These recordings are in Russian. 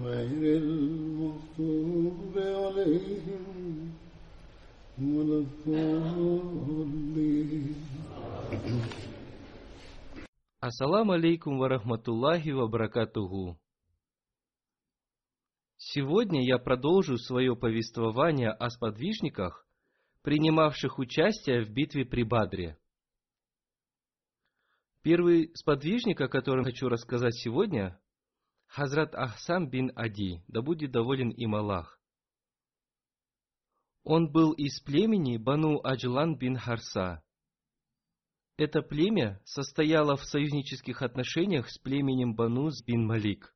غير المغضوب عليهم ولا الضالين Ассаламу алейкум варахматуллахи вабракатуху. Сегодня я продолжу свое повествование о сподвижниках, принимавших участие в битве при Бадре. Первый сподвижник, о котором хочу рассказать сегодня, Хазрат Ахсам бин Ади, да будет доволен им Аллах. Он был из племени Бану Аджлан бин Харса. Это племя состояло в союзнических отношениях с племенем Банус бин Малик.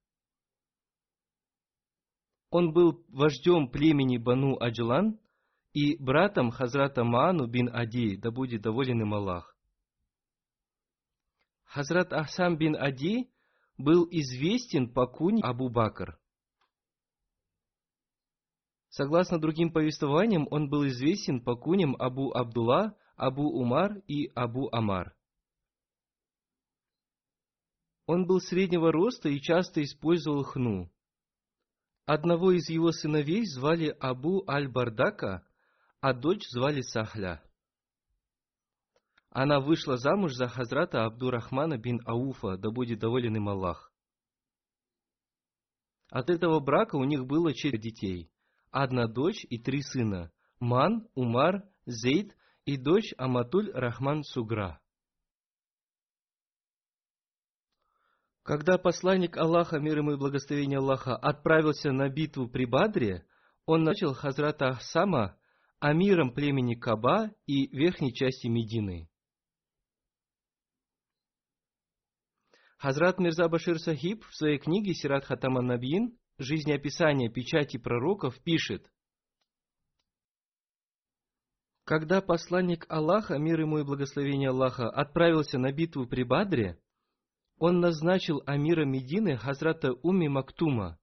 Он был вождем племени Бану Аджлан и братом Хазрата Маану бин Ади, да будет доволен им Аллах. Хазрат Ахсам бин Ади был известен по куне Абу Бакр. Согласно другим повествованиям, он был известен по куням Абу Абдулла, Абу Умар и Абу Амар. Он был среднего роста и часто использовал хну. Одного из его сыновей звали Абу Аль-Бардака, а дочь звали Сахля. Она вышла замуж за Хазрата Абдурахмана бин Ауфа, да будет доволен им Аллах. От этого брака у них было четыре детей. Одна дочь и три сына. Ман, Умар, Зейд и дочь Аматуль Рахман Сугра. Когда посланник Аллаха, мир ему и благословение Аллаха, отправился на битву при Бадре, он начал Хазрата Ахсама амиром племени Каба и верхней части Медины. Хазрат Мирза Башир Сахиб в своей книге Сират Хатама Набиин «Жизнеописание печати пророков» пишет, когда посланник Аллаха, мир ему и благословение Аллаха, отправился на битву при Бадре, он назначил амира Медины Хазрата Уми Мактума.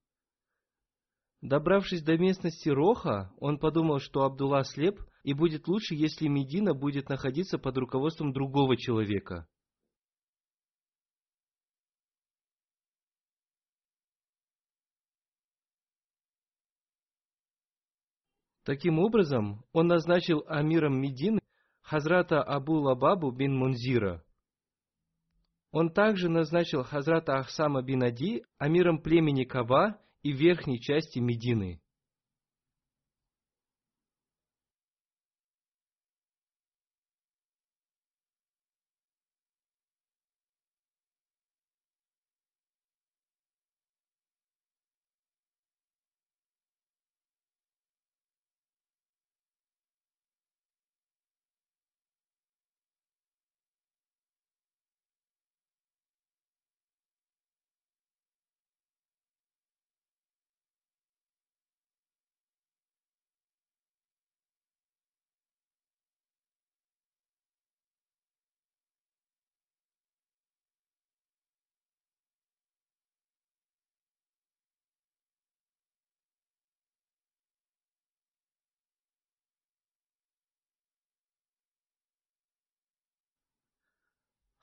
Добравшись до местности Роха, он подумал, что Абдулла слеп, и будет лучше, если Медина будет находиться под руководством другого человека. Таким образом, он назначил амиром Медины Хазрата Абу Лабабу бин Мунзира. Он также назначил Хазрата Ахсама бин Ади амиром племени Кава и верхней части Медины.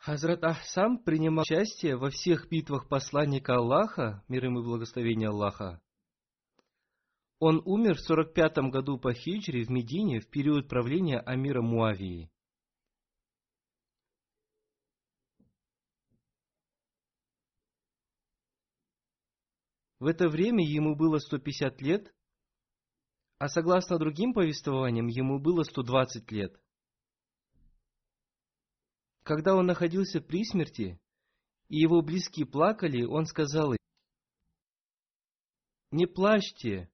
Хазрат Ахсам принимал участие во всех битвах посланника Аллаха, мир ему и благословение Аллаха. Он умер в 45 году по хиджре в Медине в период правления Амира Муавии. В это время ему было 150 лет, а согласно другим повествованиям, ему было 120 лет. Когда он находился при смерти, и его близкие плакали, он сказал им, «Не плачьте,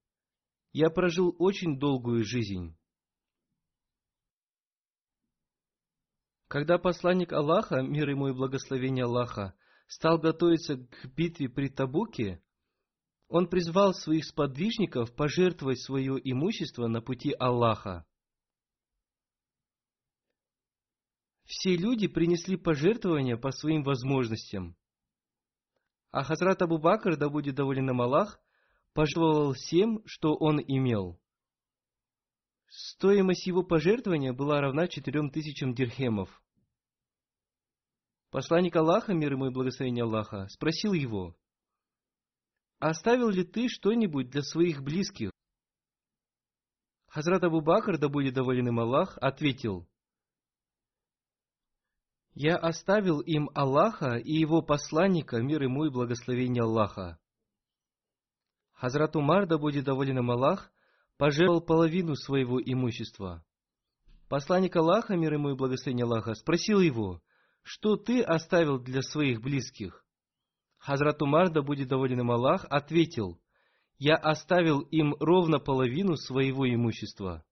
я прожил очень долгую жизнь». Когда посланник Аллаха, мир ему и благословение Аллаха, стал готовиться к битве при Табуке, он призвал своих сподвижников пожертвовать свое имущество на пути Аллаха. Все люди принесли пожертвования по своим возможностям. А Хазрат Абу Бакр, да будет доволен им Аллах, пожертвовал всем, что он имел. Стоимость его пожертвования была равна четырем тысячам дирхемов. Посланник Аллаха, мир ему и благословение Аллаха, спросил его, оставил ли ты что-нибудь для своих близких? Хазрат Абу Бакр, да будет доволен им Аллах, ответил, «Я оставил им Аллаха и его посланника, мир ему и благословение Аллаха». Хазрат Умар, да будет доволен им Аллах, пожертвовал половину своего имущества. Посланник Аллаха, мир ему и благословение Аллаха, спросил его, что ты оставил для своих близких? Хазрат Умар, да будет доволен им Аллах, ответил, «Я оставил им ровно половину своего имущества».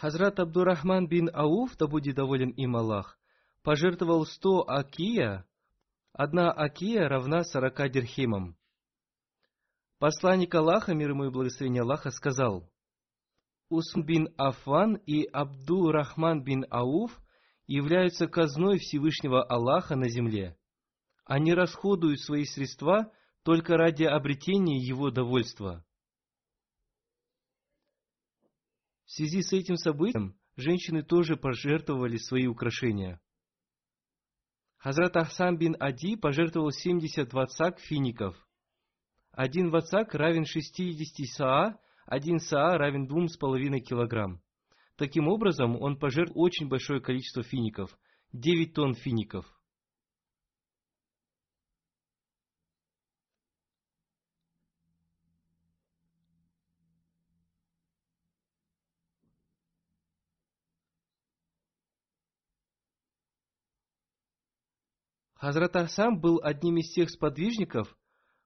Хазрат Абдурахман бин Ауф, да будет доволен им Аллах, пожертвовал сто акия, одна акия равна сорока дирхимам. Посланник Аллаха, мир ему и благословение Аллаха, сказал, Усм бин Афан и Абдул Рахман бин Ауф являются казной Всевышнего Аллаха на земле. Они расходуют свои средства только ради обретения его довольства. В связи с этим событием женщины тоже пожертвовали свои украшения. Хазрат Ахсам бин Ади пожертвовал 70 вацак фиников. Один вацак равен 60 саа, один саа равен 2,5 килограмм. Таким образом, он пожертвовал очень большое количество фиников, 9 тонн фиников. Хазрат Ахсам был одним из тех сподвижников,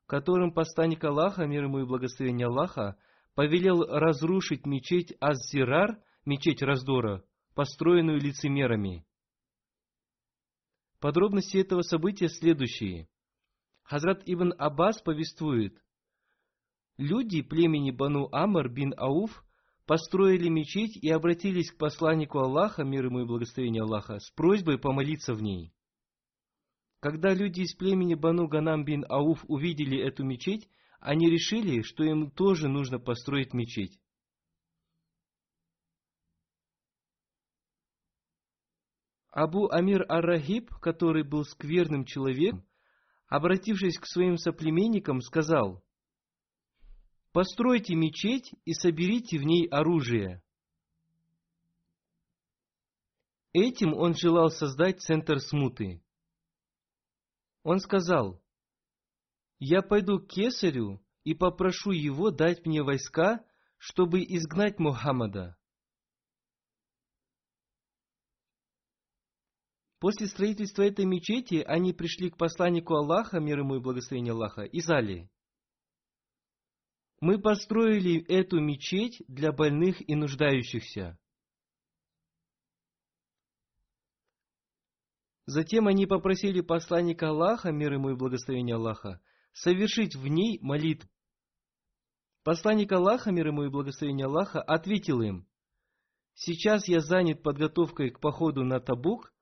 которым посланник Аллаха, мир ему и благословение Аллаха, повелел разрушить мечеть Аз-Зирар, мечеть раздора, построенную лицемерами. Подробности этого события следующие. Хазрат Ибн Аббас повествует, люди племени Бану Амр бин Ауф построили мечеть и обратились к посланнику Аллаха, мир ему и благословение Аллаха, с просьбой помолиться в ней. Когда люди из племени Бану Ганам бин Ауф увидели эту мечеть, они решили, что им тоже нужно построить мечеть. Абу Амир Ар-Рахиб, который был скверным человеком, обратившись к своим соплеменникам, сказал, «Постройте мечеть и соберите в ней оружие». Этим он желал создать центр смуты. Он сказал, «Я пойду к кесарю и попрошу его дать мне войска, чтобы изгнать Мухаммада». После строительства этой мечети они пришли к посланнику Аллаха, мир ему и благословение Аллаха, и сказали, «Мы построили эту мечеть для больных и нуждающихся. Затем они попросили посланника Аллаха, мир ему и благословение Аллаха, совершить в ней молитву. Посланник Аллаха, мир ему и благословение Аллаха, ответил им, «Сейчас я занят подготовкой к походу на Табук.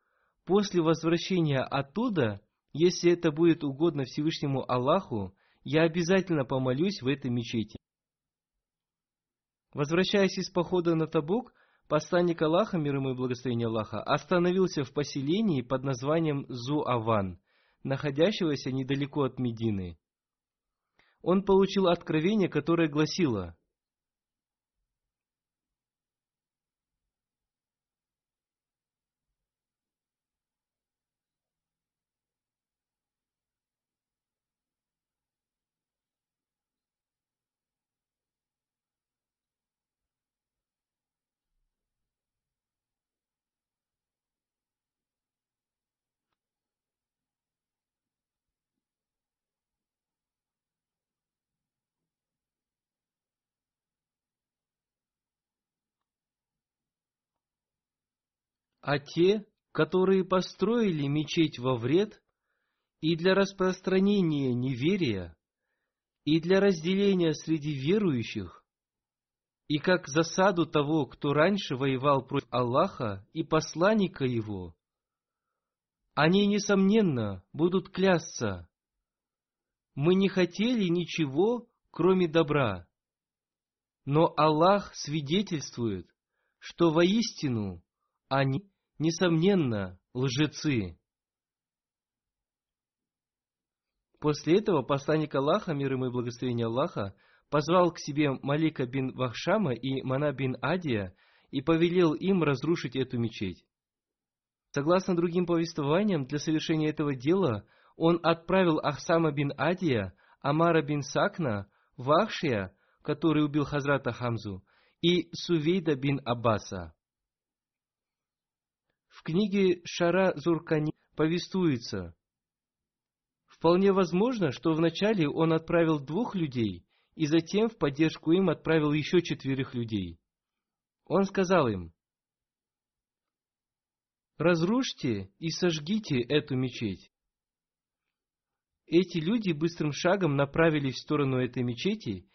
После возвращения оттуда, если это будет угодно Всевышнему Аллаху, я обязательно помолюсь в этой мечети». Возвращаясь из похода на Табук, посланник Аллаха, мир ему и благословение Аллаха, остановился в поселении под названием Зуаван, находящегося недалеко от Медины. Он получил откровение, которое гласило – а те, которые построили мечеть во вред и для распространения неверия, и для разделения среди верующих, и как засаду того, кто раньше воевал против Аллаха и посланника его, они, несомненно, будут клясться. Мы не хотели ничего, кроме добра. Но Аллах свидетельствует, что воистину они несомненно, лжецы. После этого посланник Аллаха, мир ему и благословение Аллаха, позвал к себе Малика бин Вахшама и Мана бин Адия и повелел им разрушить эту мечеть. Согласно другим повествованиям, для совершения этого дела он отправил Ахсама бин Адия, Амара бин Сакна, Вахшия, который убил Хазрата Хамзу, и Сувейда бин Аббаса. В книге Шара Зуркани повествуется, Вполне возможно, что вначале он отправил двух людей, и затем в поддержку им отправил еще четверых людей. Он сказал им, «Разрушьте и сожгите эту мечеть». Эти люди быстрым шагом направились в сторону этой мечети,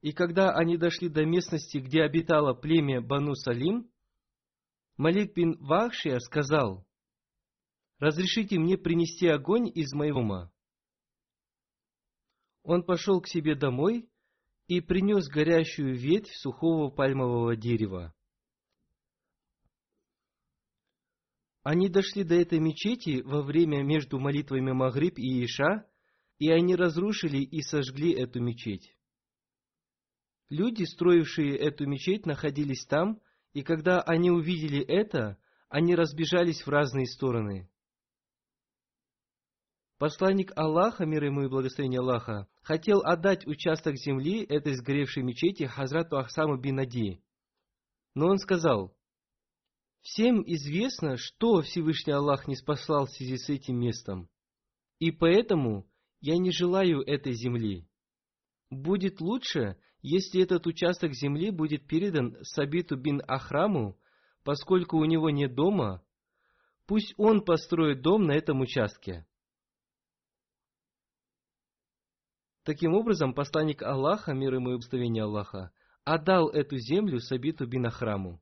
и когда они дошли до местности, где обитало племя Бану Салим, Малик бин Вахшия сказал, «Разрешите мне принести огонь из моего дома». Он пошел к себе домой и принес горящую ветвь сухого пальмового дерева. Они дошли до этой мечети во время между молитвами Магриб и Иша, и они разрушили и сожгли эту мечеть. Люди, строившие эту мечеть, находились там, и когда они увидели это, они разбежались в разные стороны. Посланник Аллаха, мир ему и благословение Аллаха, хотел отдать участок земли этой сгоревшей мечети Хазрату Ахсаму бин Нади. Но он сказал, «Всем известно, что Всевышний Аллах не спасал в связи с этим местом, и поэтому я не желаю этой земли. Будет лучше, если этот участок земли будет передан Сабиту бин Ахраму, поскольку у него нет дома, пусть он построит дом на этом участке. Таким образом, посланник Аллаха, мир ему и благословение Аллаха, отдал эту землю Сабиту бин Ахраму.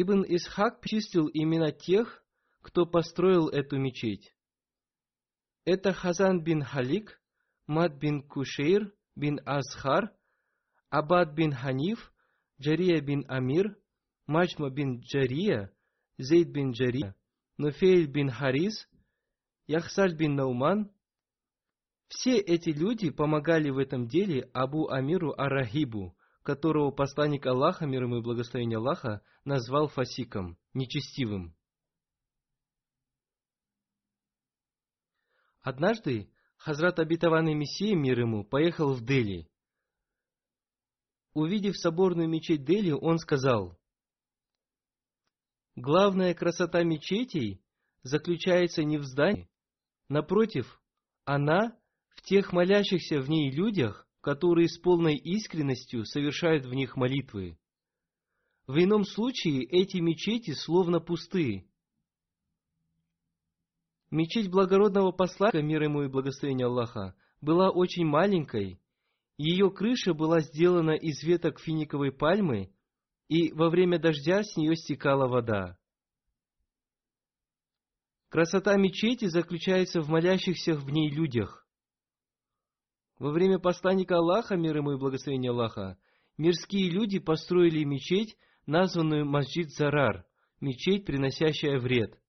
Ибн Исхак чистил имена тех, кто построил эту мечеть. Это Хазан бин Халик, Мад бин Кушейр бин Азхар, Абад бин Ханиф, Джария бин Амир, Маджма бин Джария, Зейд бин Джария, Нуфейль бин Харис, Яхсаль бин Науман. Все эти люди помогали в этом деле Абу Амиру Арахибу, которого посланник Аллаха, мир ему и благословение Аллаха, назвал фасиком, нечестивым. Однажды Хазрат обетованный Мессия, мир ему, поехал в Дели. Увидев соборную мечеть Дели, он сказал, «Главная красота мечетей заключается не в здании, напротив, она в тех молящихся в ней людях, которые с полной искренностью совершают в них молитвы. В ином случае эти мечети словно пустые. Мечеть благородного посланника, мир ему и благословение Аллаха, была очень маленькой. Ее крыша была сделана из веток финиковой пальмы, и во время дождя с нее стекала вода. Красота мечети заключается в молящихся в ней людях. Во время посланника Аллаха, мир ему и благословение Аллаха, мирские люди построили мечеть, названную Масджид Зарар, мечеть, приносящая вред.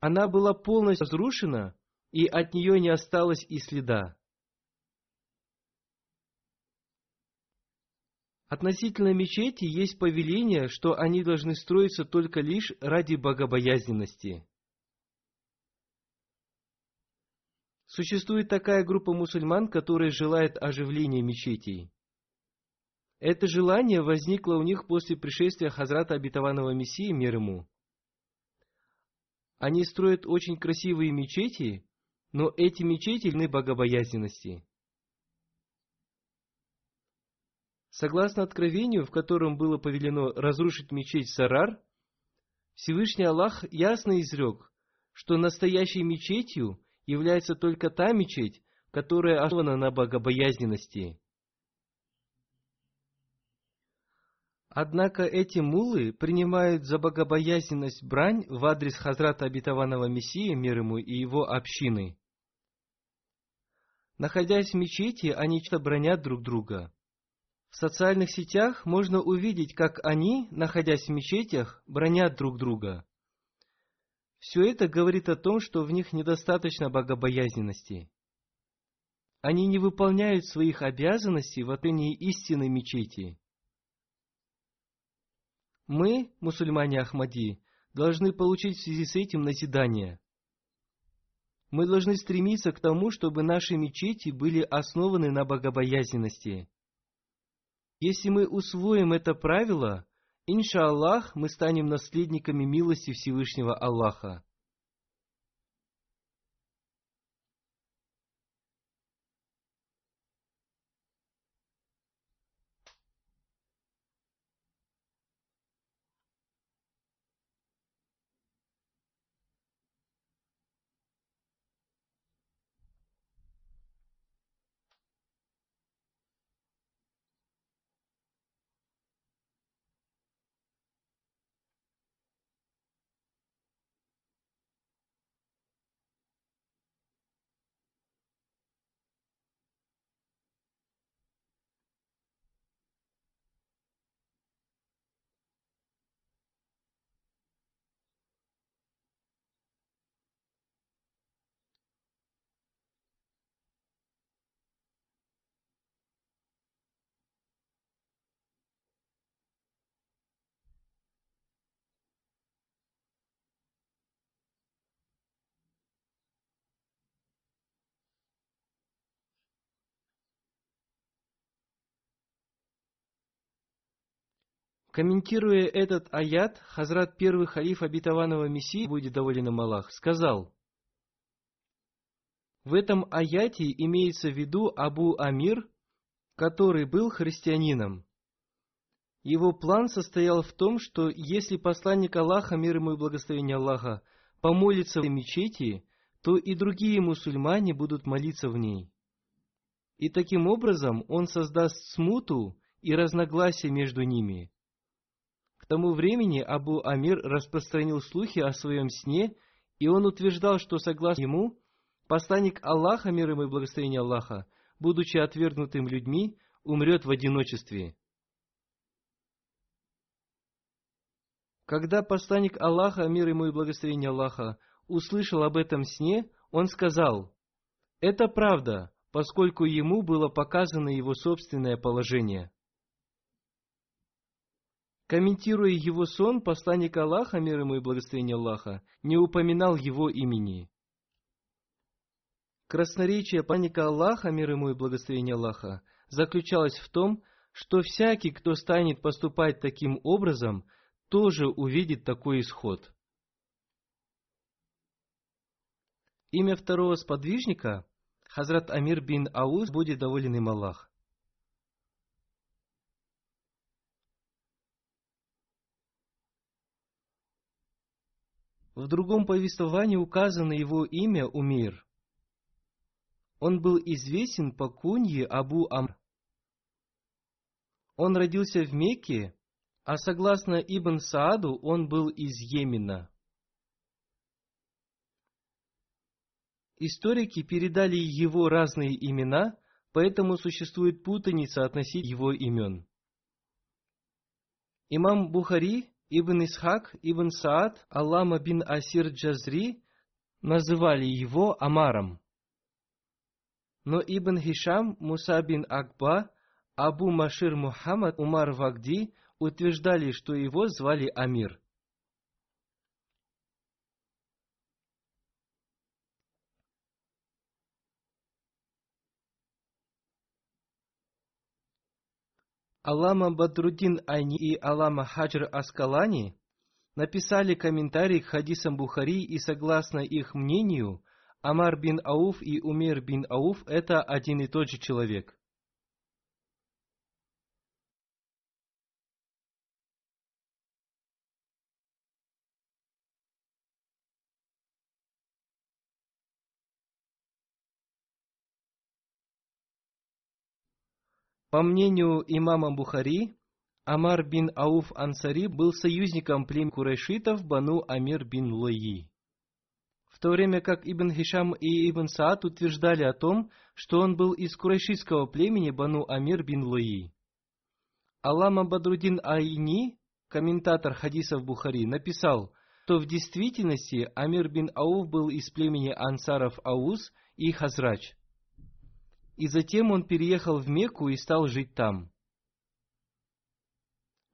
Она была полностью разрушена, и от нее не осталось и следа. Относительно мечети есть повеление, что они должны строиться только лишь ради богобоязненности. Существует такая группа мусульман, которая желает оживления мечетей. Это желание возникло у них после пришествия Хазрата Обетованного Мессии, мир ему. Они строят очень красивые мечети, но эти мечети льны богобоязненности. Согласно откровению, в котором было повелено разрушить мечеть Сарар, Всевышний Аллах ясно изрек, что настоящей мечетью является только та мечеть, которая основана на богобоязненности. Однако эти мулы принимают за богобоязненность брань в адрес Хазрата Обетованного Мессии, мир ему, и его общины. Находясь в мечети, они часто бронят друг друга. В социальных сетях можно увидеть, как они, находясь в мечетях, бронят друг друга. Все это говорит о том, что в них недостаточно богобоязненности. Они не выполняют своих обязанностей в отношении истинной мечети. Мы, мусульмане Ахмади, должны получить в связи с этим назидание. Мы должны стремиться к тому, чтобы наши мечети были основаны на богобоязненности – если мы усвоим это правило, иншаллах, мы станем наследниками милости Всевышнего Аллаха. Комментируя этот аят, Хазрат первый халиф обетованного Мессии, будет доволен им Аллах, сказал, в этом аяте имеется в виду Абу Амир, который был христианином. Его план состоял в том, что если посланник Аллаха, мир ему и благословение Аллаха, помолится в мечети, то и другие мусульмане будут молиться в ней. И таким образом он создаст смуту и разногласия между ними – тому времени Абу Амир распространил слухи о своем сне, и он утверждал, что согласно ему, посланник Аллаха, мир ему и благословение Аллаха, будучи отвергнутым людьми, умрет в одиночестве. Когда посланник Аллаха, мир ему и благословение Аллаха, услышал об этом сне, он сказал, «Это правда, поскольку ему было показано его собственное положение». Комментируя его сон, посланник Аллаха, мир ему и благословение Аллаха, не упоминал его имени. Красноречие посланника Аллаха, мир ему и благословение Аллаха, заключалось в том, что всякий, кто станет поступать таким образом, тоже увидит такой исход. Имя второго сподвижника – Хазрат Амир бин Ауз, будет доволен им Аллах. В другом повествовании указано его имя Умир. Он был известен по кунье Абу Амр. Он родился в Мекке, а согласно Ибн Сааду, он был из Йемена. Историки передали его разные имена, поэтому существует путаница относительно его имен. Имам Бухари, Ибн Исхак, Ибн Саад, Аллама бин Асир Джазри называли его Амаром. Но Ибн Хишам, Муса бин Акба, Абу Машир Мухаммад, Умар Вагди утверждали, что его звали Амир. Алама Бадрудин Айни и Алама Хаджр Аскалани написали комментарий к хадисам Бухари и согласно их мнению, Амар бин Ауф и Умер бин Ауф – это один и тот же человек. По мнению имама Бухари, Амар бин Ауф Ансари был союзником племени курайшитов Бану Амир бин Лои. В то время как Ибн Хишам и Ибн Саад утверждали о том, что он был из курайшитского племени Бану Амир бин Лои. Алама Бадрудин Айни, комментатор хадисов Бухари, написал, что в действительности Амир бин Ауф был из племени ансаров Ауз и Хазрач – и затем он переехал в Мекку и стал жить там.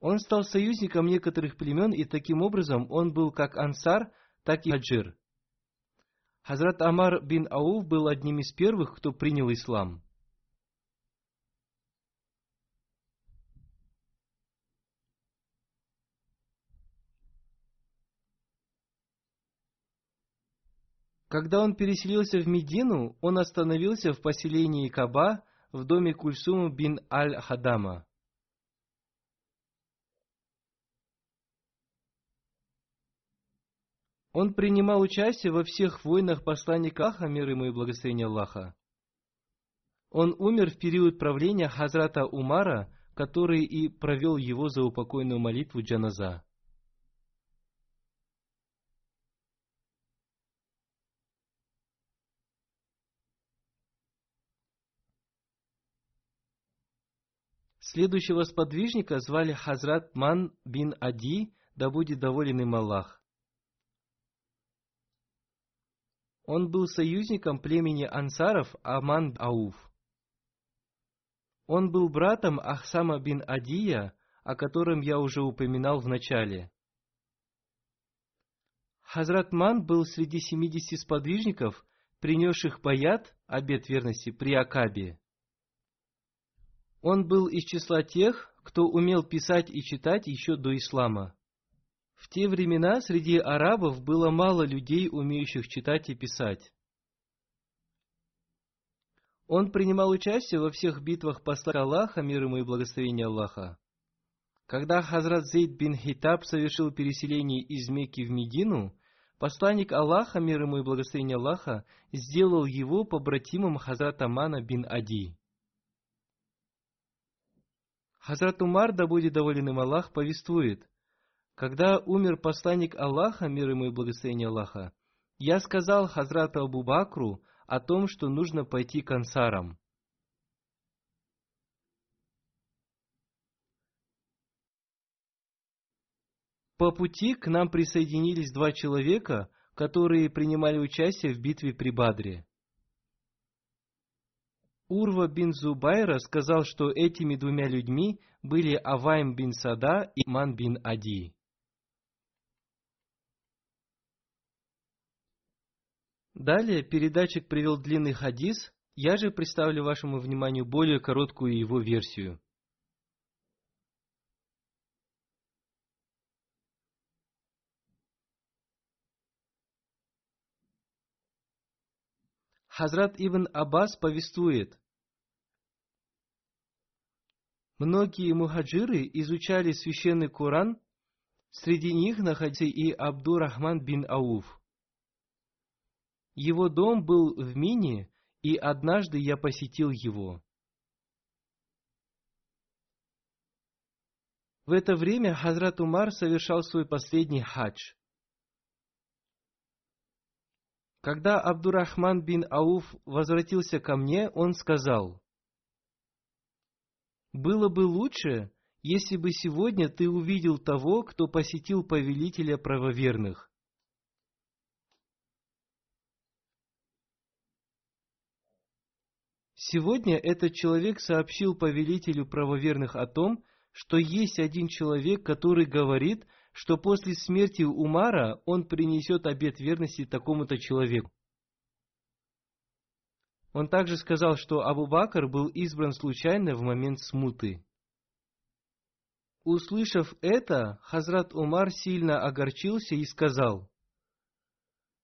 Он стал союзником некоторых племен, и таким образом он был как ансар, так и хаджир. Хазрат Амар бин Ауф был одним из первых, кто принял ислам. Когда он переселился в Медину, он остановился в поселении Каба в доме Кульсума бин Аль-Хадама. Он принимал участие во всех войнах посланника Аха, мир ему и благословение Аллаха. Он умер в период правления Хазрата Умара, который и провел его за упокойную молитву Джаназа. Следующего сподвижника звали Хазрат Ман бин Ади, да будет доволен им Аллах. Он был союзником племени ансаров Аман Ауф. Он был братом Ахсама бин Адия, о котором я уже упоминал в начале. Хазрат Ман был среди семидесяти сподвижников, принесших баят, обет верности, при Акабе. Он был из числа тех, кто умел писать и читать еще до ислама. В те времена среди арабов было мало людей, умеющих читать и писать. Он принимал участие во всех битвах посла Аллаха, мир ему и благословение Аллаха. Когда Хазрат Зейд бин Хитаб совершил переселение из Мекки в Медину, посланник Аллаха, мир ему и благословение Аллаха, сделал его побратимом Хазрата Мана бин Ади. Хазрат Умар, да будет доволен им Аллах, повествует, когда умер посланник Аллаха, мир ему и благословение Аллаха, я сказал Хазрату Абу Бакру о том, что нужно пойти к ансарам. По пути к нам присоединились два человека, которые принимали участие в битве при Бадре. Урва бин Зубайра сказал, что этими двумя людьми были Авайм бин Сада и Ман бин Ади. Далее передатчик привел длинный хадис, я же представлю вашему вниманию более короткую его версию. Хазрат Ибн Аббас повествует, Многие мухаджиры изучали священный Коран Среди них находился и Абдурахман бин Ауф. Его дом был в Мине, и однажды я посетил его. В это время Хазрат Умар совершал свой последний хадж. Когда Абдурахман бин Ауф возвратился ко мне, он сказал, «Было бы лучше, если бы сегодня ты увидел того, кто посетил повелителя правоверных. Сегодня этот человек сообщил повелителю правоверных о том, что есть один человек, который говорит, что после смерти Умара он принесет обет верности такому-то человеку. Он также сказал, что Абу Бакр был избран случайно в момент смуты. Услышав это, Хазрат Умар сильно огорчился и сказал,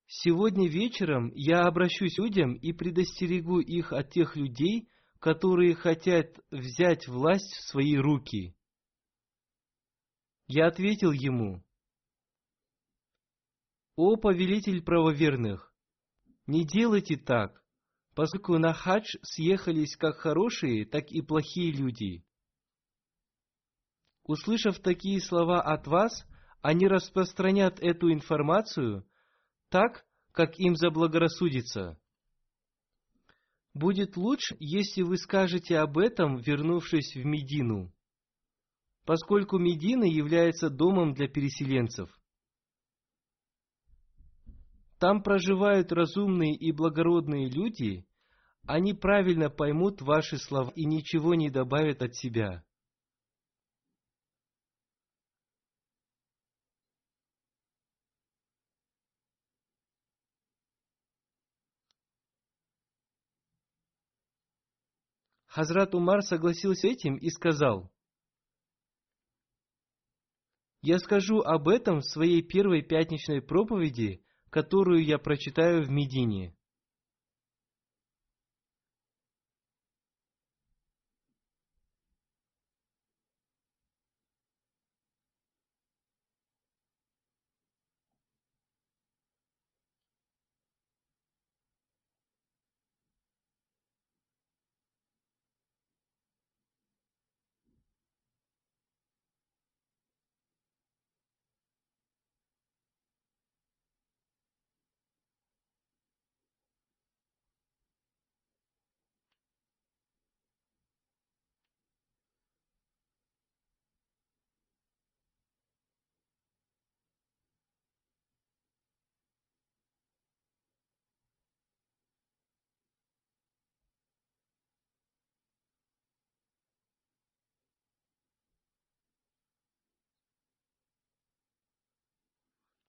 «Сегодня вечером я обращусь к людям и предостерегу их от тех людей, которые хотят взять власть в свои руки. Я ответил ему, «О повелитель правоверных, не делайте так, поскольку на хадж съехались как хорошие, так и плохие люди. Услышав такие слова от вас, они распространят эту информацию так, как им заблагорассудится. Будет лучше, если вы скажете об этом, вернувшись в Медину поскольку Медина является домом для переселенцев. Там проживают разумные и благородные люди, они правильно поймут ваши слова и ничего не добавят от себя. Хазрат Умар согласился с этим и сказал, я скажу об этом в своей первой пятничной проповеди, которую я прочитаю в Медине.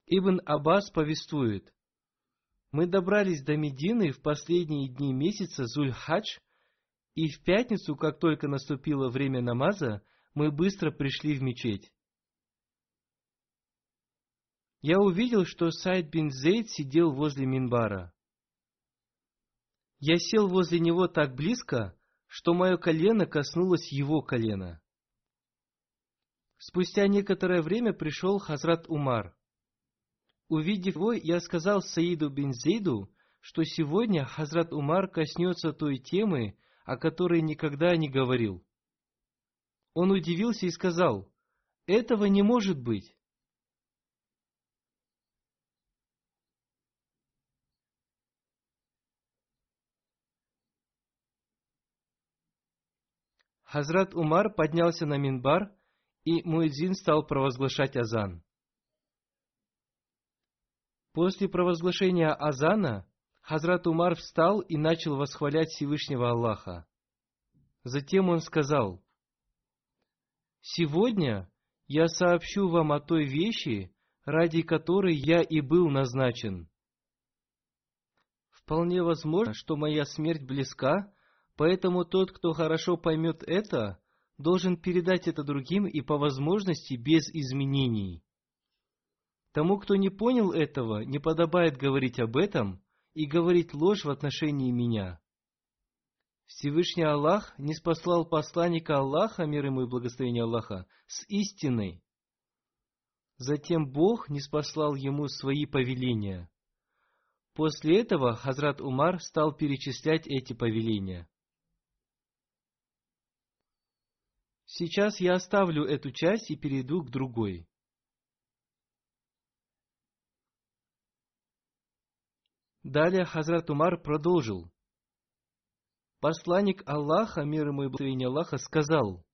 Ибн Аббас повествует, «Мы добрались до Медины в последние дни месяца Зуль-Хадж, и в пятницу, как только наступило время намаза, мы быстро пришли в мечеть. Я увидел, что Сайд бин Зейд сидел возле Минбара. Я сел возле него так близко, что мое колено коснулось его колена. Спустя некоторое время пришел Хазрат Умар. Увидев его, я сказал Саиду бин Зейду, что сегодня Хазрат Умар коснется той темы, о которой никогда не говорил. Он удивился и сказал, «Этого не может быть». Хазрат Умар поднялся на минбар, и Муэдзин стал провозглашать азан. После провозглашения Азана Хазрат Умар встал и начал восхвалять Всевышнего Аллаха. Затем он сказал, «Сегодня я сообщу вам о той вещи, ради которой я и был назначен. Вполне возможно, что моя смерть близка, поэтому тот, кто хорошо поймет это, должен передать это другим и по возможности без изменений. Тому, кто не понял этого, не подобает говорить об этом и говорить ложь в отношении меня. Всевышний Аллах не спаслал посланника Аллаха, мир ему и благословение Аллаха, с истиной. Затем Бог не спаслал ему свои повеления. После этого Хазрат Умар стал перечислять эти повеления. Сейчас я оставлю эту часть и перейду к другой. Далее Хазрат Умар продолжил. Посланник Аллаха, мир ему и благословение Аллаха, сказал,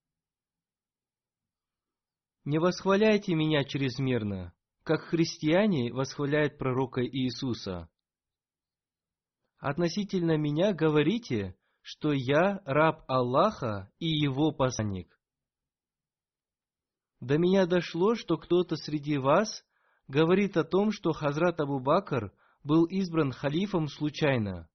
«Не восхваляйте меня чрезмерно, как христиане восхваляют пророка Иисуса. Относительно меня говорите, что я раб Аллаха и его посланник. До меня дошло, что кто-то среди вас говорит о том, что Хазрат Абу Бакр был избран халифом случайно.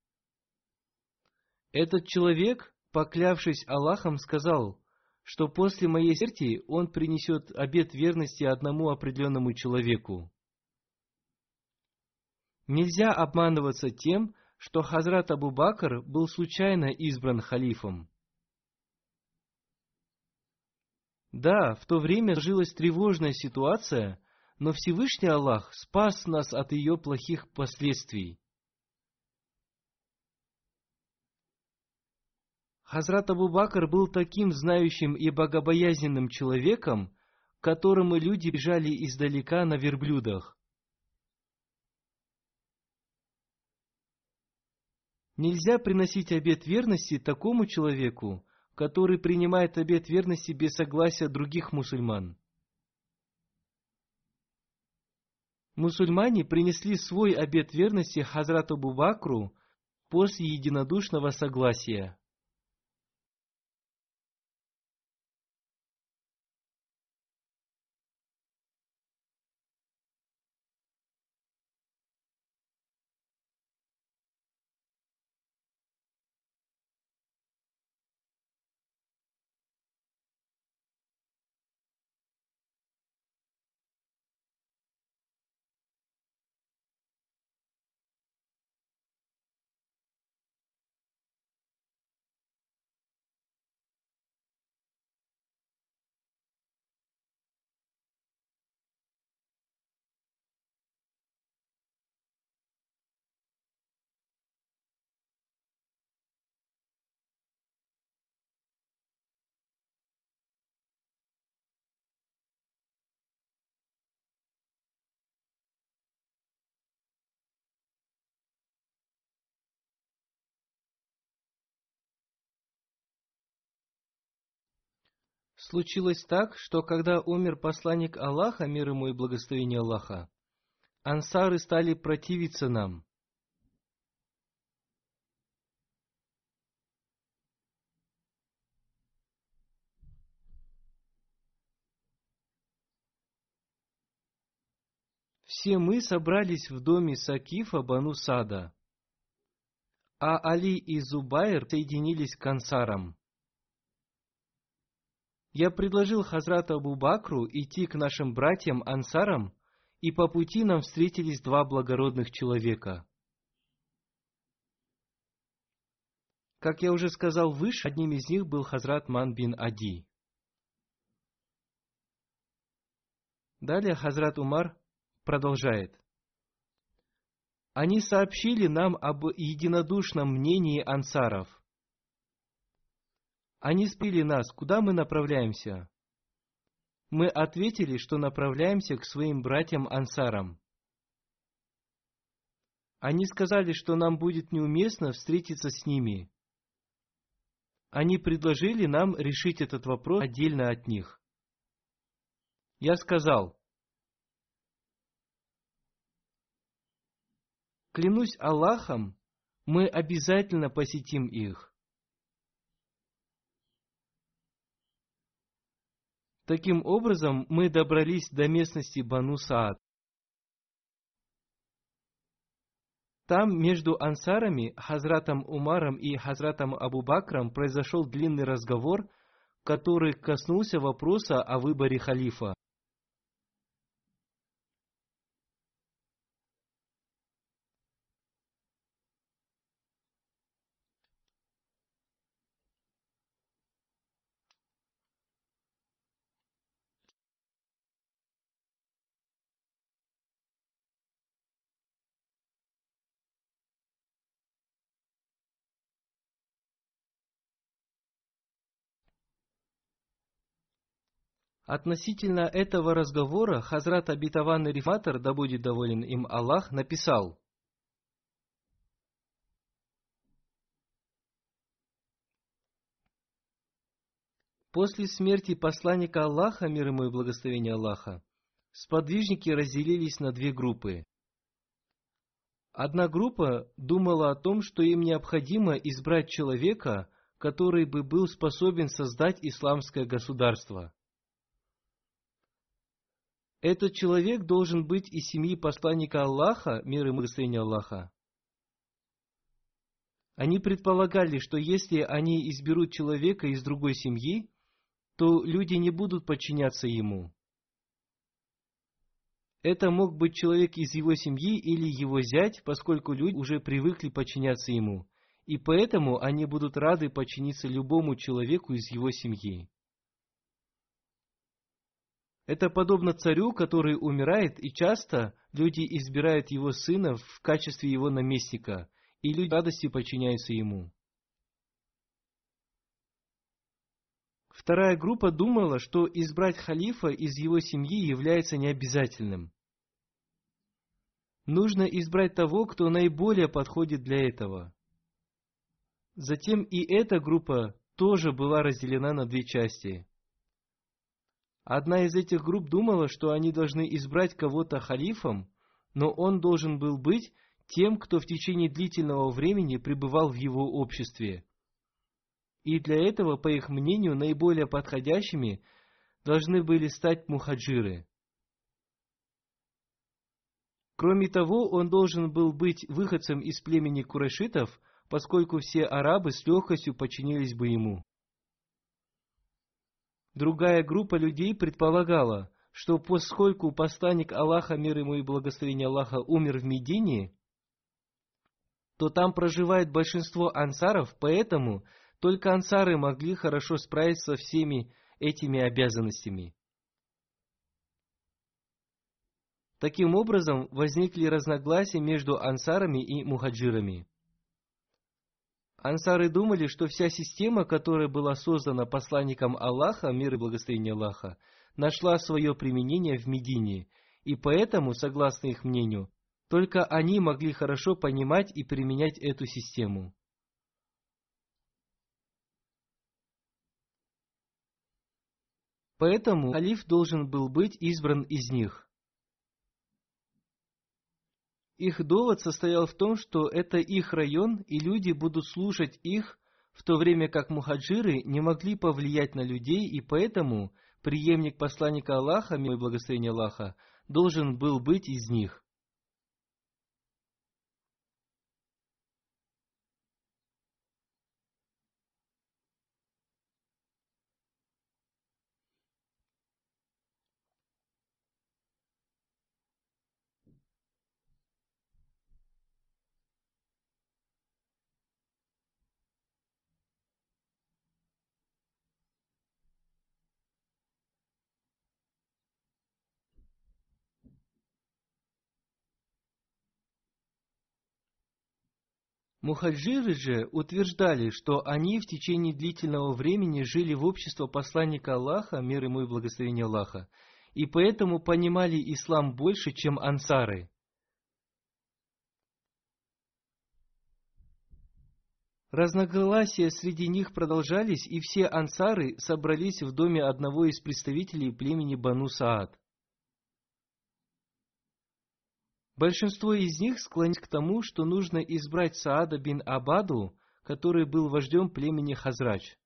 Этот человек, поклявшись Аллахом, сказал, что после моей смерти он принесет обет верности одному определенному человеку. Нельзя обманываться тем, что Хазрат Абу Бакр был случайно избран халифом. Да, в то время сложилась тревожная ситуация, но Всевышний Аллах спас нас от ее плохих последствий. Хазрат Абу Бакр был таким знающим и богобоязненным человеком, к которому люди бежали издалека на верблюдах. Нельзя приносить обет верности такому человеку, который принимает обет верности без согласия других мусульман. Мусульмане принесли свой обет верности Хазрату Бубакру после единодушного согласия. Случилось так, что когда умер посланник Аллаха, мир ему и благословение Аллаха, ансары стали противиться нам. Все мы собрались в доме Сакифа Бану Сада, а Али и Зубайр соединились к ансарам. Я предложил Хазрату Абу Бакру идти к нашим братьям Ансарам, и по пути нам встретились два благородных человека. Как я уже сказал выше, одним из них был Хазрат Ман бин Ади. Далее Хазрат Умар продолжает. Они сообщили нам об единодушном мнении ансаров. Они спили нас, куда мы направляемся? Мы ответили, что направляемся к своим братьям-ансарам. Они сказали, что нам будет неуместно встретиться с ними. Они предложили нам решить этот вопрос отдельно от них. Я сказал, клянусь Аллахом, мы обязательно посетим их. Таким образом, мы добрались до местности Бану Саад. Там между ансарами, Хазратом Умаром и Хазратом Абу Бакрам произошел длинный разговор, который коснулся вопроса о выборе халифа. Относительно этого разговора Хазрат Абитаван Рифатор, да будет доволен им Аллах, написал – После смерти посланника Аллаха, мир ему и благословение Аллаха, сподвижники разделились на две группы. Одна группа думала о том, что им необходимо избрать человека, который бы был способен создать исламское государство. Этот человек должен быть из семьи посланника Аллаха, мир и благословение Аллаха. Они предполагали, что если они изберут человека из другой семьи, то люди не будут подчиняться ему. Это мог быть человек из его семьи или его зять, поскольку люди уже привыкли подчиняться ему, и поэтому они будут рады подчиниться любому человеку из его семьи. Это подобно царю, который умирает, и часто люди избирают его сына в качестве его наместника, и люди радости подчиняются ему. Вторая группа думала, что избрать халифа из его семьи является необязательным. Нужно избрать того, кто наиболее подходит для этого. Затем и эта группа тоже была разделена на две части. Одна из этих групп думала, что они должны избрать кого-то халифом, но он должен был быть тем, кто в течение длительного времени пребывал в его обществе – и для этого, по их мнению, наиболее подходящими должны были стать мухаджиры. Кроме того, он должен был быть выходцем из племени курайшитов, поскольку все арабы с легкостью подчинились бы ему. Другая группа людей предполагала, что поскольку посланник Аллаха, мир ему и благословение Аллаха, умер в Медине, то там проживает большинство ансаров, поэтому только ансары могли хорошо справиться со всеми этими обязанностями. Таким образом, возникли разногласия между ансарами и мухаджирами. Ансары думали, что вся система, которая была создана посланником Аллаха, мир и благословение Аллаха, нашла свое применение в Медине, и поэтому, согласно их мнению, только они могли хорошо понимать и применять эту систему. Поэтому халиф должен был быть избран из них. Их довод состоял в том, что это их район, и люди будут слушать их, в то время как мухаджиры не могли повлиять на людей, и поэтому преемник посланника Аллаха, мир и благословение Аллаха, должен был быть из них. Мухаджиры же утверждали, что они в течение длительного времени жили в обществе посланника Аллаха, мир ему и благословение Аллаха, и поэтому понимали ислам больше, чем ансары. Разногласия среди них продолжались, и все ансары собрались в доме одного из представителей племени Бану Саад. Большинство из них склонились к тому, что нужно избрать Саада бин Абаду, который был вождем племени Хазрач.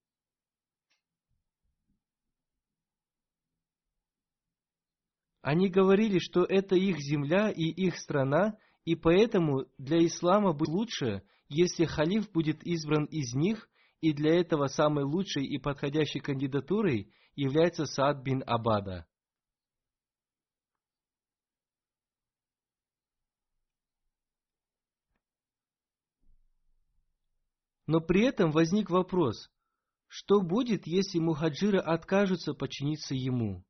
Они говорили, что это их земля и их страна, и поэтому для ислама будет лучше, если халиф будет избран из них, и для этого самой лучшей и подходящей кандидатурой является Саад бин Абада. Но при этом возник вопрос, что будет, если мухаджиры откажутся подчиниться ему?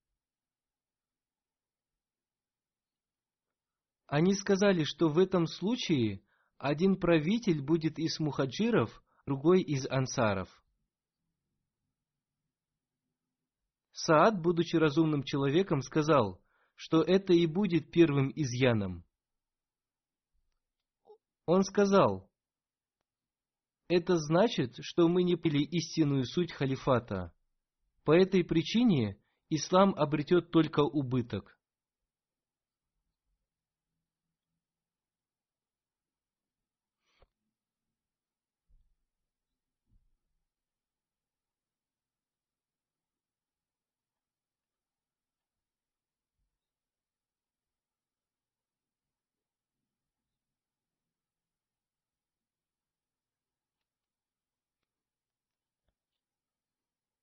Они сказали, что в этом случае один правитель будет из мухаджиров, другой из ансаров. Саад, будучи разумным человеком, сказал, что это и будет первым изъяном. Он сказал, это значит, что мы не поняли истинную суть халифата. По этой причине ислам обретет только убыток.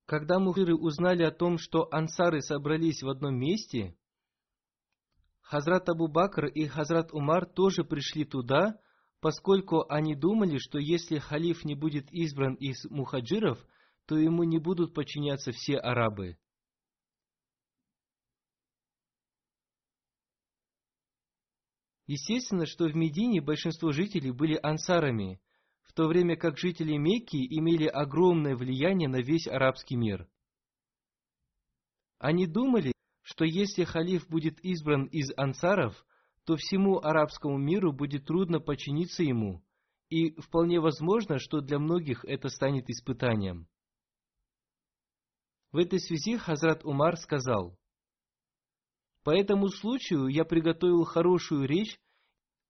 Когда мухиры узнали о том, что ансары собрались в одном месте, Хазрат Абу Бакр и Хазрат Умар тоже пришли туда, поскольку они думали, что если халиф не будет избран из мухаджиров, то ему не будут подчиняться все арабы. Естественно, что в Медине большинство жителей были ансарами, в то время как жители Мекки имели огромное влияние на весь арабский мир. Они думали, что если халиф будет избран из ансаров, то всему арабскому миру будет трудно подчиниться ему, и вполне возможно, что для многих это станет испытанием. В этой связи Хазрат Умар сказал, «По этому случаю я приготовил хорошую речь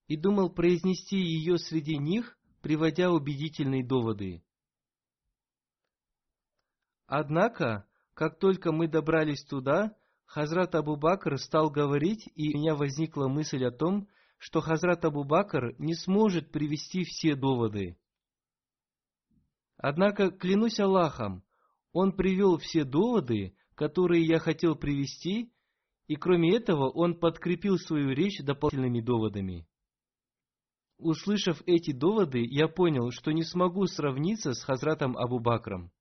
и думал произнести ее среди них, приводя убедительные доводы. Однако, как только мы добрались туда, Хазрат Абу Бакр стал говорить, и у меня возникла мысль о том, что Хазрат Абу Бакр не сможет привести все доводы. Однако, клянусь Аллахом, он привел все доводы, которые я хотел привести, и кроме этого он подкрепил свою речь дополнительными доводами. Услышав эти доводы, я понял, что не смогу сравниться с Хазратом Абу Бакром.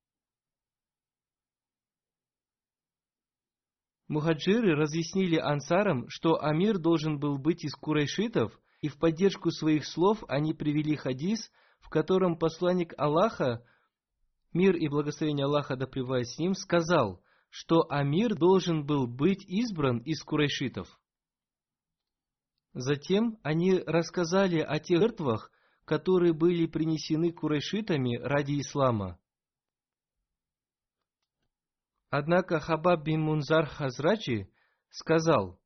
Мухаджиры разъяснили ансарам, что Амир должен был быть из курайшитов, и в поддержку своих слов они привели хадис, в котором посланник Аллаха, мир и благословение Аллаха да с ним, сказал, что Амир должен был быть избран из курайшитов. Затем они рассказали о тех жертвах, которые были принесены курайшитами ради ислама. Однако Хабаб бин Мунзар Хазрачи сказал,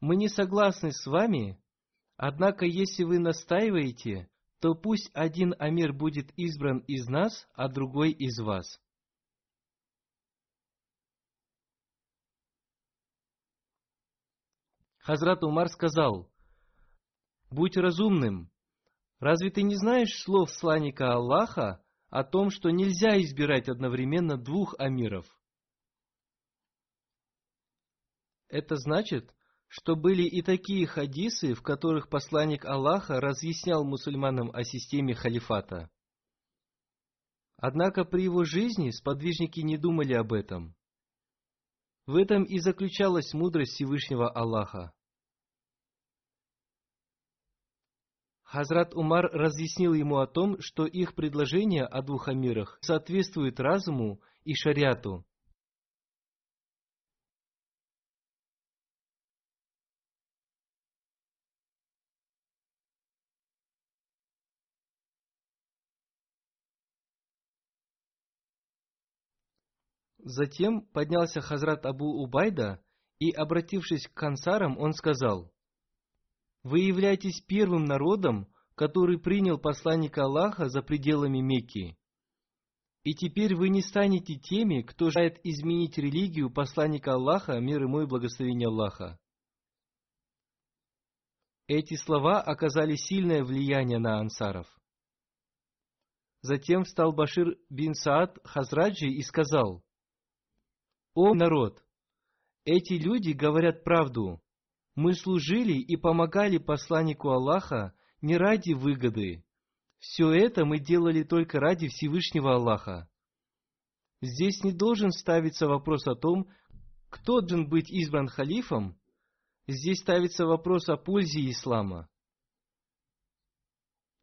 «Мы не согласны с вами, однако если вы настаиваете, то пусть один Амир будет избран из нас, а другой из вас». Хазрат Умар сказал, «Будь разумным. Разве ты не знаешь слов сланника Аллаха о том, что нельзя избирать одновременно двух амиров?» Это значит, что были и такие хадисы, в которых посланник Аллаха разъяснял мусульманам о системе халифата. Однако при его жизни сподвижники не думали об этом. В этом и заключалась мудрость Всевышнего Аллаха. Хазрат Умар разъяснил ему о том, что их предложение о двух амирах соответствует разуму и шариату. Затем поднялся Хазрат Абу Убайда, и, обратившись к ансарам, он сказал, «Вы являетесь первым народом, который принял посланника Аллаха за пределами Мекки. И теперь вы не станете теми, кто желает изменить религию посланника Аллаха, мир ему и благословение Аллаха». Эти слова оказали сильное влияние на ансаров. Затем встал Башир бин Саад Хазраджи и сказал, «О народ! Эти люди говорят правду. Мы служили и помогали посланнику Аллаха не ради выгоды. Все это мы делали только ради Всевышнего Аллаха. Здесь не должен ставиться вопрос о том, кто должен быть избран халифом. Здесь ставится вопрос о пользе ислама.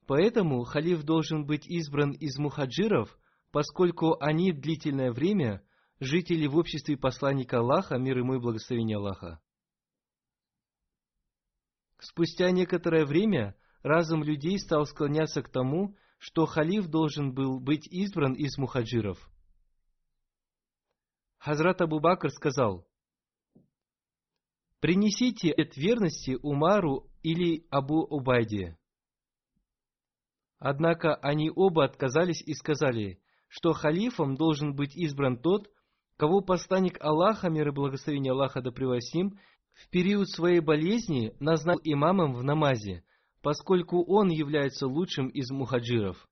Поэтому халиф должен быть избран из мухаджиров, поскольку они длительное время жители в обществе посланника Аллаха, мир ему и благословение Аллаха. Спустя некоторое время разум людей стал склоняться к тому, что халиф должен был быть избран из мухаджиров. Хазрат Абу Бакр сказал, «Принесите от верности Умару или Абу Убайде». Однако они оба отказались и сказали, что халифом должен быть избран тот, кого посланник Аллаха, мир и благословение Аллаха да ним, в период своей болезни назначил имамом в намазе, поскольку он является лучшим из мухаджиров.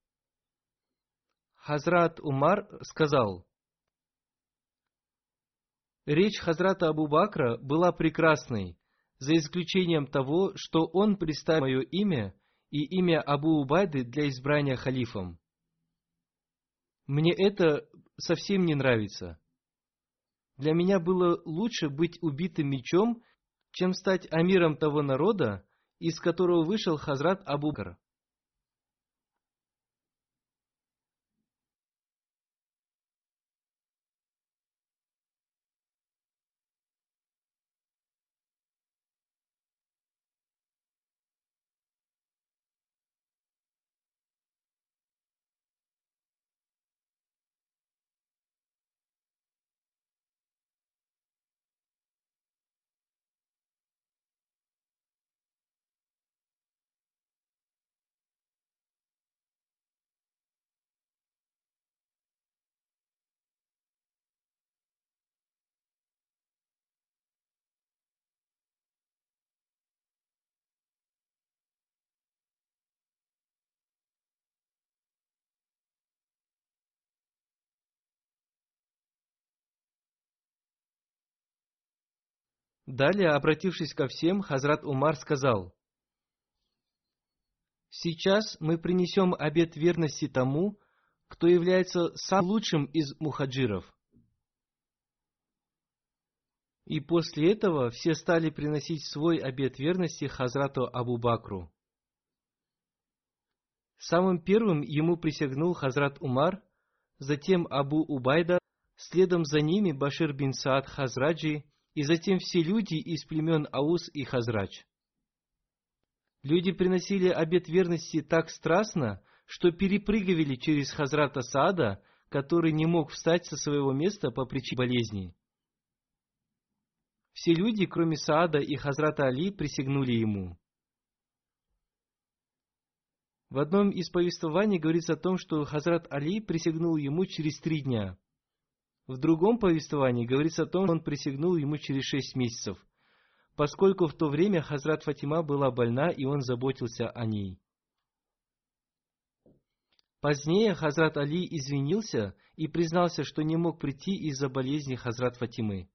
Хазрат Умар сказал, Речь Хазрата Абу Бакра была прекрасной, за исключением того, что он представил мое имя и имя Абу Убайды для избрания халифом. Мне это совсем не нравится. Для меня было лучше быть убитым мечом, чем стать амиром того народа, из которого вышел Хазрат Абу Далее, обратившись ко всем, Хазрат Умар сказал, «Сейчас мы принесем обет верности тому, кто является самым лучшим из мухаджиров». И после этого все стали приносить свой обет верности Хазрату Абу Бакру. Самым первым ему присягнул Хазрат Умар, затем Абу Убайда, следом за ними Башир бин Саад Хазраджи, и затем все люди из племен Аус и Хазрач. Люди приносили обет верности так страстно, что перепрыгивали через Хазрата Саада, который не мог встать со своего места по причине болезни. Все люди, кроме Саада и Хазрата Али, присягнули ему. В одном из повествований говорится о том, что Хазрат Али присягнул ему через три дня – в другом повествовании говорится о том, что он присягнул ему через шесть месяцев, поскольку в то время Хазрат Фатима была больна, и он заботился о ней. Позднее Хазрат Али извинился и признался, что не мог прийти из-за болезни Хазрат Фатимы.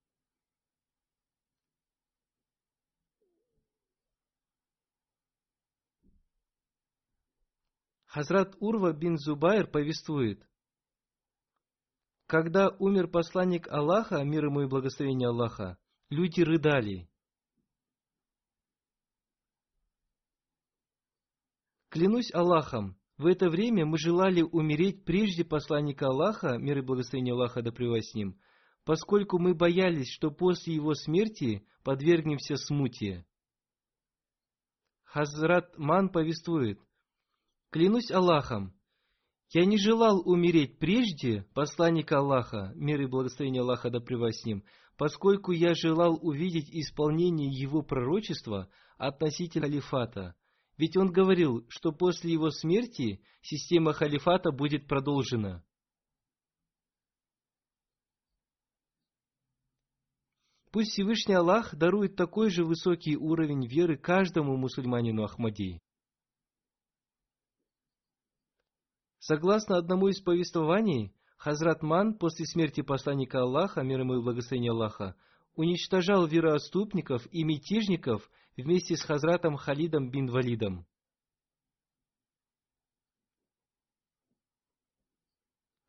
Хазрат Урва бин Зубайр повествует, когда умер посланник Аллаха, мир ему и благословение Аллаха, люди рыдали. Клянусь Аллахом, в это время мы желали умереть прежде посланника Аллаха, мир и благословение Аллаха да с ним, поскольку мы боялись, что после его смерти подвергнемся смуте. Хазрат Ман повествует, «Клянусь Аллахом, я не желал умереть прежде посланника Аллаха, мир и благословение Аллаха да с ним, поскольку я желал увидеть исполнение его пророчества относительно халифата. Ведь он говорил, что после его смерти система халифата будет продолжена. Пусть Всевышний Аллах дарует такой же высокий уровень веры каждому мусульманину Ахмади. Согласно одному из повествований, Хазрат Ман после смерти посланника Аллаха, мир ему и благословение Аллаха, уничтожал вероотступников и мятежников вместе с Хазратом Халидом бин Валидом.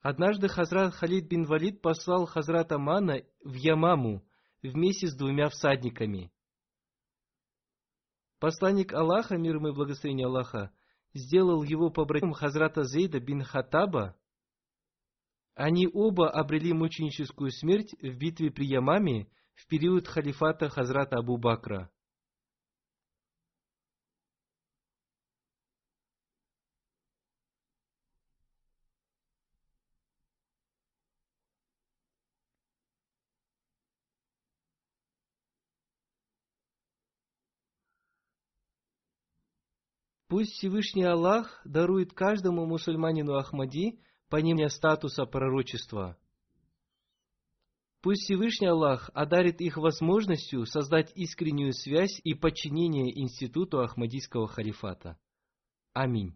Однажды Хазрат Халид бин Валид послал Хазрата Мана в Ямаму вместе с двумя всадниками. Посланник Аллаха, мир ему и благословение Аллаха, сделал его побратимом Хазрата Зейда бин Хатаба, Они оба обрели мученическую смерть в битве при Ямаме в период халифата Хазрата Абу Бакра. Пусть Всевышний Аллах дарует каждому мусульманину Ахмади понимание статуса пророчества. Пусть Всевышний Аллах одарит их возможностью создать искреннюю связь и подчинение институту Ахмадийского халифата. Аминь.